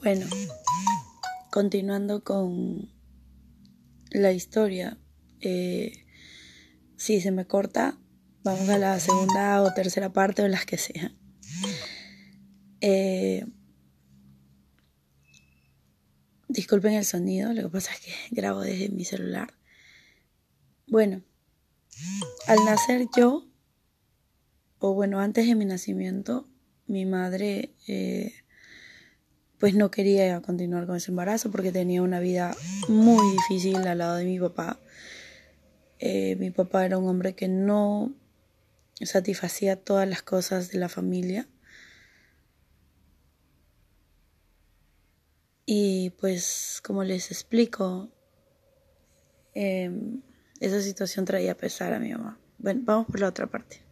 Bueno, continuando con la historia, eh, si se me corta, vamos a la segunda o tercera parte o las que sean. Eh, disculpen el sonido, lo que pasa es que grabo desde mi celular. Bueno, al nacer yo, o bueno, antes de mi nacimiento, mi madre eh, pues no quería continuar con ese embarazo porque tenía una vida muy difícil al lado de mi papá. Eh, mi papá era un hombre que no satisfacía todas las cosas de la familia. Y pues como les explico, em, esa situación traía pesar a mi mamá. Bueno, vamos por la otra parte.